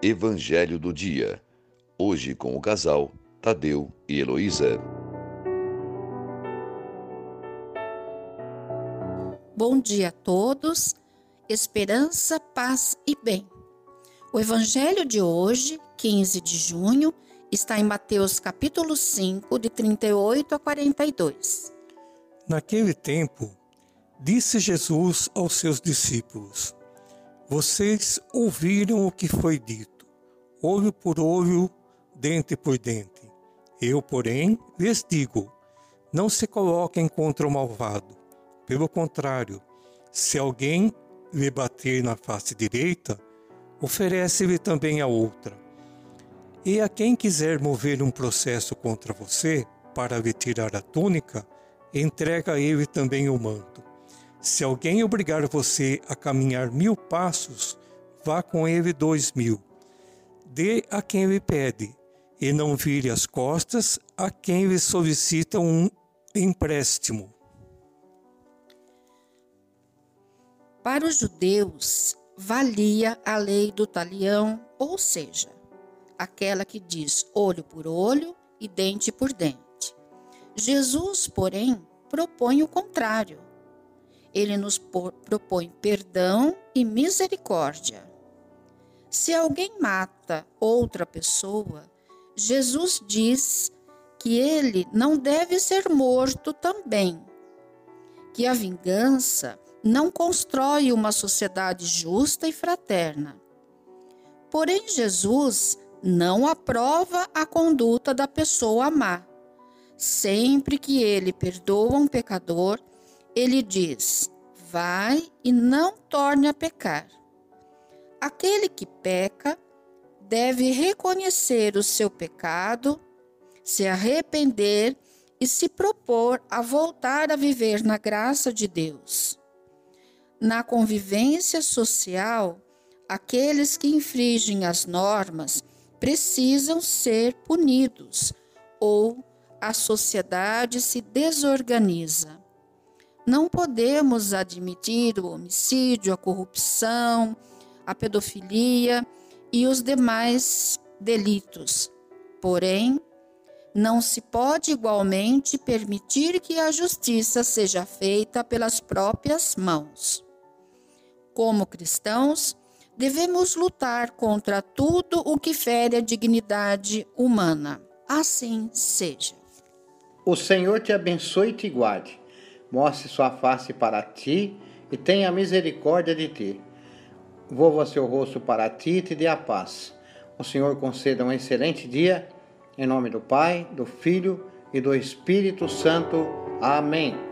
Evangelho do Dia. Hoje com o casal Tadeu e Heloísa. Bom dia a todos, esperança, paz e bem. O Evangelho de hoje, 15 de junho, está em Mateus capítulo 5, de 38 a 42. Naquele tempo, disse Jesus aos seus discípulos: Vocês ouviram o que foi dito, olho por olho, dente por dente. Eu, porém, lhes digo: não se coloquem contra o malvado. Pelo contrário, se alguém lhe bater na face direita, oferece-lhe também a outra. E a quem quiser mover um processo contra você para lhe tirar a túnica, entrega a ele também o manto. Se alguém obrigar você a caminhar mil passos, vá com ele dois mil. Dê a quem lhe pede, e não vire as costas a quem lhe solicita um empréstimo. Para os judeus, valia a lei do talião, ou seja, aquela que diz olho por olho e dente por dente. Jesus, porém, propõe o contrário. Ele nos propõe perdão e misericórdia. Se alguém mata outra pessoa, Jesus diz que ele não deve ser morto também, que a vingança não constrói uma sociedade justa e fraterna. Porém, Jesus não aprova a conduta da pessoa má. Sempre que ele perdoa um pecador, ele diz: Vai e não torne a pecar. Aquele que peca deve reconhecer o seu pecado, se arrepender e se propor a voltar a viver na graça de Deus. Na convivência social, aqueles que infringem as normas precisam ser punidos ou a sociedade se desorganiza. Não podemos admitir o homicídio, a corrupção, a pedofilia e os demais delitos. Porém, não se pode igualmente permitir que a justiça seja feita pelas próprias mãos. Como cristãos, devemos lutar contra tudo o que fere a dignidade humana. Assim seja. O Senhor te abençoe e te guarde, mostre sua face para ti e tenha misericórdia de ti. Volva seu rosto para ti e te dê a paz. O Senhor conceda um excelente dia, em nome do Pai, do Filho e do Espírito Santo. Amém.